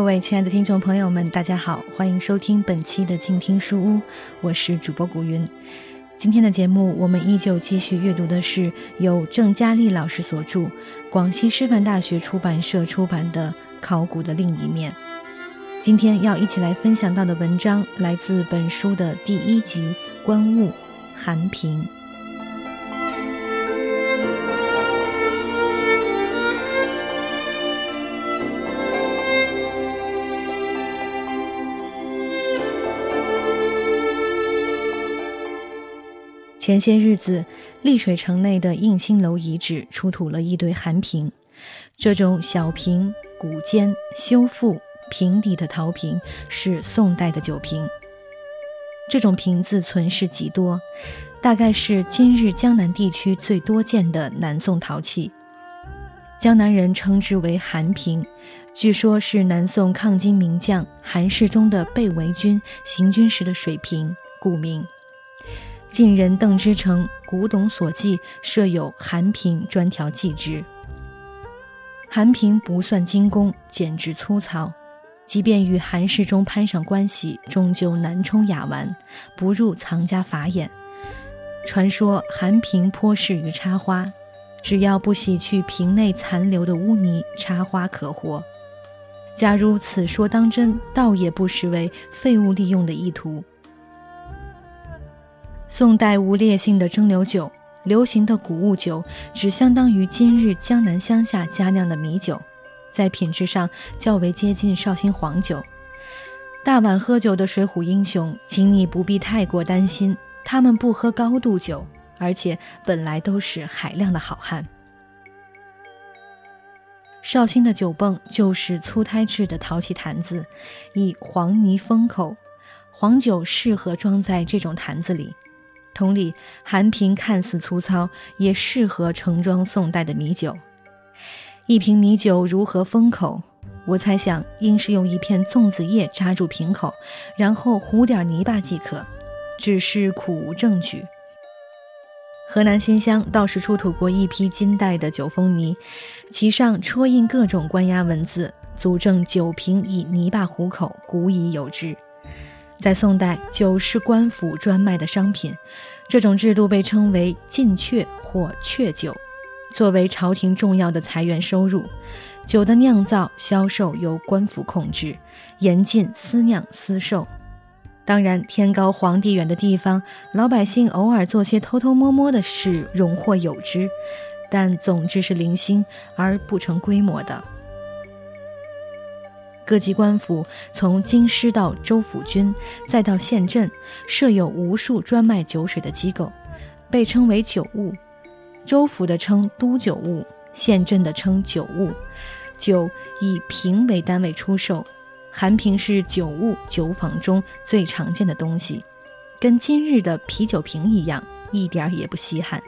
各位亲爱的听众朋友们，大家好，欢迎收听本期的静听书屋，我是主播古云。今天的节目，我们依旧继续阅读的是由郑嘉丽老师所著、广西师范大学出版社出版的《考古的另一面》。今天要一起来分享到的文章，来自本书的第一集《观物》，韩平。前些日子，丽水城内的应星楼遗址出土了一堆韩瓶。这种小瓶、古尖、修复、平底的陶瓶是宋代的酒瓶。这种瓶子存世极多，大概是今日江南地区最多见的南宋陶器。江南人称之为韩瓶，据说是南宋抗金名将韩世忠的被围军行军时的水瓶，故名。晋人邓之成《古董所记》设有韩瓶专条记之。韩瓶不算精工，简直粗糙，即便与韩世忠攀上关系，终究难充雅玩，不入藏家法眼。传说韩瓶颇适于插花，只要不洗去瓶内残留的污泥，插花可活。假如此说当真，倒也不失为废物利用的意图。宋代无烈性的蒸馏酒，流行的谷物酒，只相当于今日江南乡下佳酿的米酒，在品质上较为接近绍兴黄酒。大碗喝酒的水浒英雄，请你不必太过担心，他们不喝高度酒，而且本来都是海量的好汉。绍兴的酒泵就是粗胎制的陶器坛子，以黄泥封口，黄酒适合装在这种坛子里。同理，韩瓶看似粗糙，也适合盛装宋代的米酒。一瓶米酒如何封口？我猜想，应是用一片粽子叶扎住瓶口，然后糊点泥巴即可。只是苦无证据。河南新乡倒是出土过一批金代的酒封泥，其上戳印各种官押文字，足证酒瓶以泥巴糊口，古已有之。在宋代，酒是官府专卖的商品，这种制度被称为“进阙”或“阙酒”，作为朝廷重要的财源收入。酒的酿造、销售由官府控制，严禁私酿私售。当然，天高皇帝远的地方，老百姓偶尔做些偷偷摸摸的事，荣获有之，但总之是零星而不成规模的。各级官府从京师到州府军，再到县镇，设有无数专卖酒水的机构，被称为酒务。州府的称都酒务，县镇的称酒务。酒以瓶为单位出售，韩瓶是酒务酒坊中最常见的东西，跟今日的啤酒瓶一样，一点儿也不稀罕。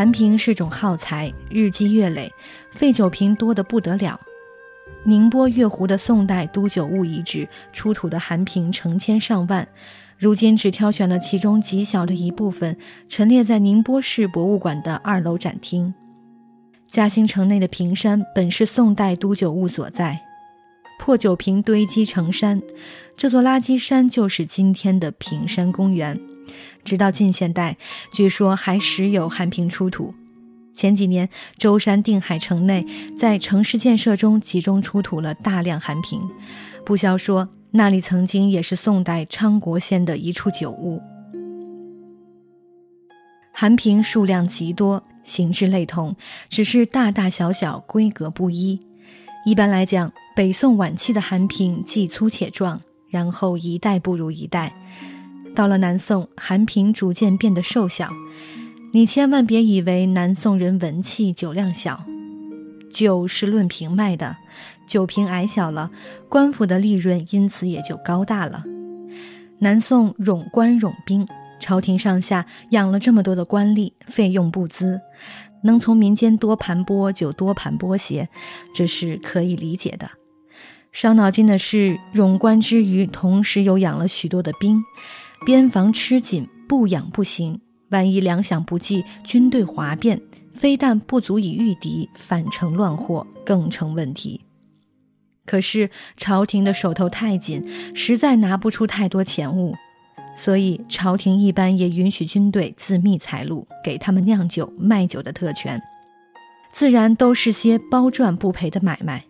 韩瓶是种耗材，日积月累，废酒瓶多得不得了。宁波月湖的宋代都酒物遗址出土的韩瓶成千上万，如今只挑选了其中极小的一部分，陈列在宁波市博物馆的二楼展厅。嘉兴城内的瓶山本是宋代都酒物所在，破酒瓶堆积成山，这座垃圾山就是今天的平山公园。直到近现代，据说还时有韩瓶出土。前几年，舟山定海城内在城市建设中集中出土了大量韩瓶，不消说那里曾经也是宋代昌国县的一处酒屋。韩瓶数量极多，形制类同，只是大大小小、规格不一。一般来讲，北宋晚期的韩瓶既粗且壮，然后一代不如一代。到了南宋，韩瓶逐渐变得瘦小。你千万别以为南宋人文气，酒量小。酒是论瓶卖的，酒瓶矮小了，官府的利润因此也就高大了。南宋冗官冗兵，朝廷上下养了这么多的官吏，费用不资，能从民间多盘剥就多盘剥些，这是可以理解的。伤脑筋的是，冗官之余，同时又养了许多的兵。边防吃紧，不养不行。万一粮饷不济，军队哗变，非但不足以御敌，反成乱祸，更成问题。可是朝廷的手头太紧，实在拿不出太多钱物，所以朝廷一般也允许军队自觅财路，给他们酿酒、卖酒的特权。自然都是些包赚不赔的买卖。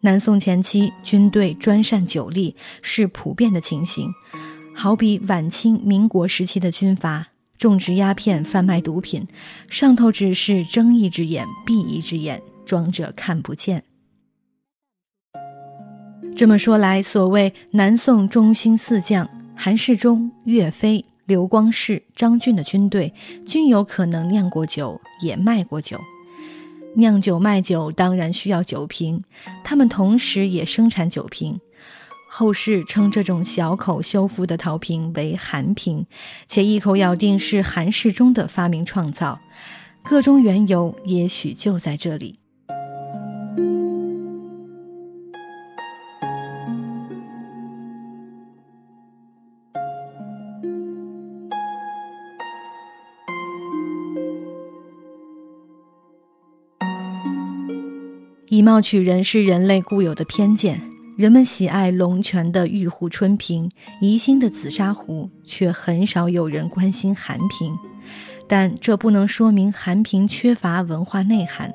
南宋前期，军队专擅酒力是普遍的情形，好比晚清、民国时期的军阀，种植鸦片、贩卖毒品，上头只是睁一只眼闭一只眼，装着看不见。这么说来，所谓南宋中兴四将韩世忠、岳飞、刘光世、张俊的军队，均有可能酿过酒，也卖过酒。酿酒卖酒当然需要酒瓶，他们同时也生产酒瓶。后世称这种小口修复的陶瓶为韩瓶，且一口咬定是韩世忠的发明创造。个中缘由也许就在这里。以貌取人是人类固有的偏见，人们喜爱龙泉的玉壶春瓶，宜兴的紫砂壶，却很少有人关心韩瓶。但这不能说明韩瓶缺乏文化内涵。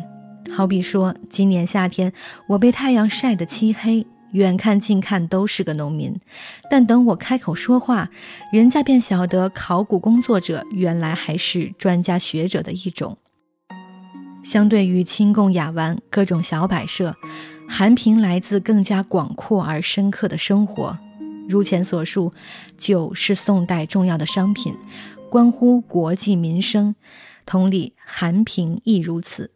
好比说，今年夏天我被太阳晒得漆黑，远看近看都是个农民，但等我开口说话，人家便晓得考古工作者原来还是专家学者的一种。相对于清供雅玩各种小摆设，韩平来自更加广阔而深刻的生活。如前所述，酒是宋代重要的商品，关乎国计民生。同理，韩平亦如此。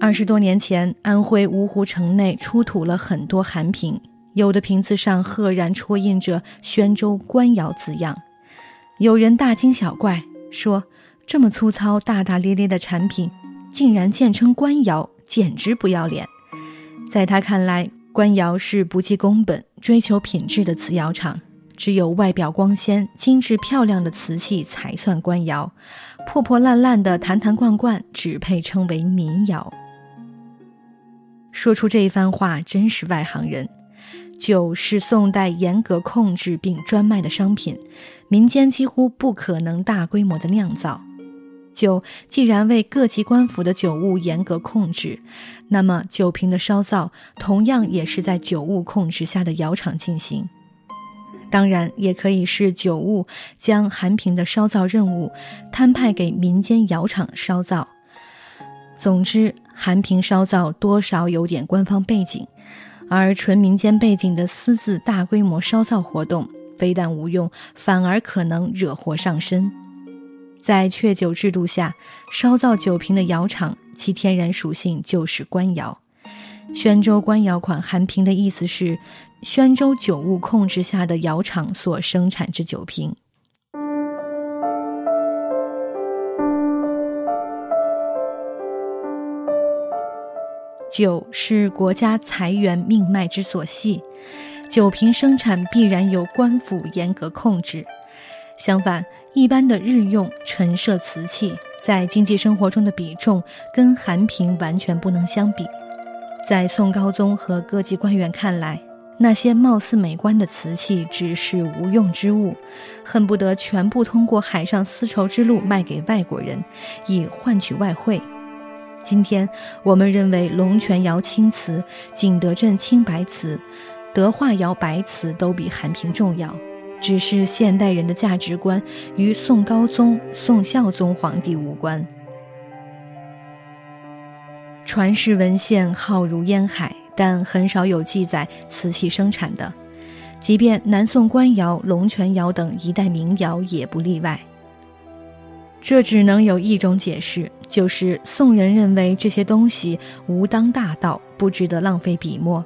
二十多年前，安徽芜湖城内出土了很多韩瓶，有的瓶子上赫然戳印着宣州官窑字样。有人大惊小怪，说。这么粗糙、大大咧咧的产品，竟然简称官窑，简直不要脸。在他看来，官窑是不计工本、追求品质的瓷窑厂，只有外表光鲜、精致漂亮的瓷器才算官窑，破破烂烂的、坛坛罐罐只配称为民窑。说出这一番话，真是外行人。酒是宋代严格控制并专卖的商品，民间几乎不可能大规模的酿造。酒既然为各级官府的酒物严格控制，那么酒瓶的烧造同样也是在酒物控制下的窑厂进行。当然，也可以是酒物将韩瓶的烧造任务摊派给民间窑厂烧造。总之，韩瓶烧造多少有点官方背景，而纯民间背景的私自大规模烧造活动，非但无用，反而可能惹祸上身。在确酒制度下，烧造酒瓶的窑厂，其天然属性就是官窑。宣州官窑款韩瓶的意思是，宣州酒务控制下的窑厂所生产之酒瓶。酒是国家财源命脉之所系，酒瓶生产必然由官府严格控制。相反，一般的日用陈设瓷器在经济生活中的比重跟韩瓶完全不能相比。在宋高宗和各级官员看来，那些貌似美观的瓷器只是无用之物，恨不得全部通过海上丝绸之路卖给外国人，以换取外汇。今天我们认为龙泉窑青瓷、景德镇青白瓷、德化窑白瓷都比韩瓶重要。只是现代人的价值观与宋高宗、宋孝宗皇帝无关。传世文献浩如烟海，但很少有记载瓷器生产的。即便南宋官窑、龙泉窑等一代名窑也不例外。这只能有一种解释，就是宋人认为这些东西无当大道，不值得浪费笔墨。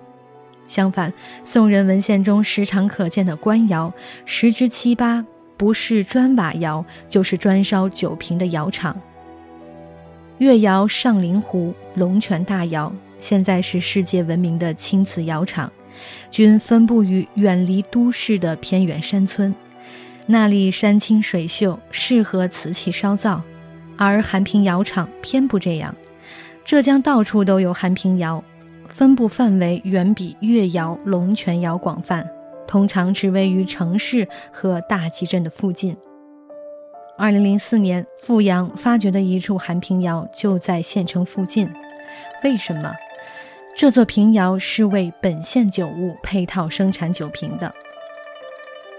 相反，宋人文献中时常可见的官窑，十之七八不是砖瓦窑，就是专烧酒瓶的窑厂。越窑上林湖、龙泉大窑，现在是世界闻名的青瓷窑厂，均分布于远离都市的偏远山村。那里山清水秀，适合瓷器烧造，而韩平窑厂偏不这样。浙江到处都有韩平窑，分布范围远比越窑、龙泉窑广泛，通常只位于城市和大集镇的附近。二零零四年，阜阳发掘的一处韩平窑就在县城附近。为什么？这座平窑是为本县酒务配套生产酒瓶的。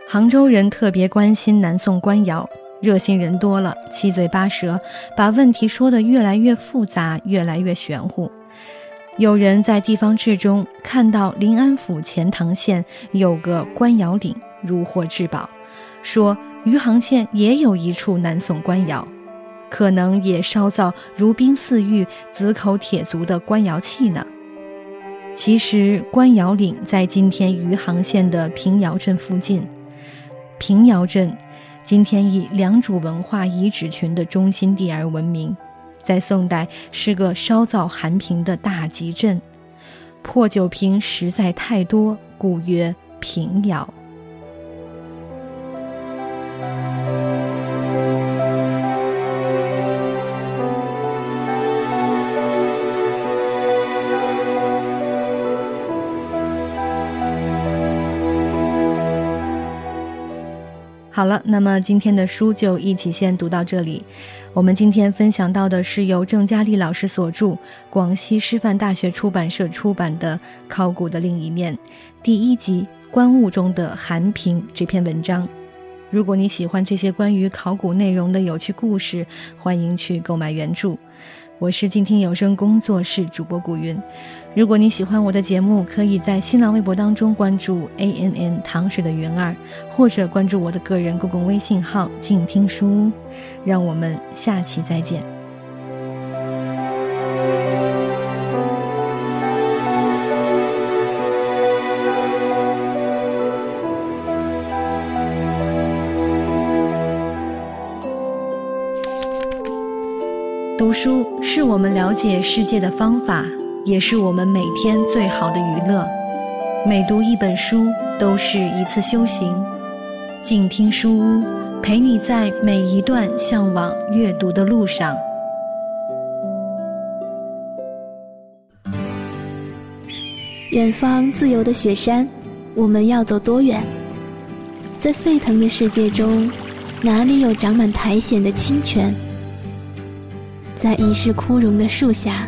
杭州人特别关心南宋官窑，热心人多了，七嘴八舌，把问题说得越来越复杂，越来越玄乎。有人在地方志中看到临安府钱塘县有个官窑岭，如获至宝，说余杭县也有一处南宋官窑，可能也烧造如冰似玉、紫口铁足的官窑器呢。其实，官窑岭在今天余杭县的平遥镇附近。平遥镇，今天以良渚文化遗址群的中心地而闻名，在宋代是个烧造寒瓶的大集镇，破酒瓶实在太多，故曰平遥。好了，那么今天的书就一起先读到这里。我们今天分享到的是由郑佳丽老师所著、广西师范大学出版社出版的《考古的另一面》第一集《观物中的寒平》这篇文章。如果你喜欢这些关于考古内容的有趣故事，欢迎去购买原著。我是静听有声工作室主播古云。如果你喜欢我的节目，可以在新浪微博当中关注 A N N 糖水的云儿，或者关注我的个人公共微信号静听书屋。让我们下期再见。读书是我们了解世界的方法，也是我们每天最好的娱乐。每读一本书，都是一次修行。静听书屋，陪你在每一段向往阅读的路上。远方自由的雪山，我们要走多远？在沸腾的世界中，哪里有长满苔藓的清泉？在一世枯荣的树下，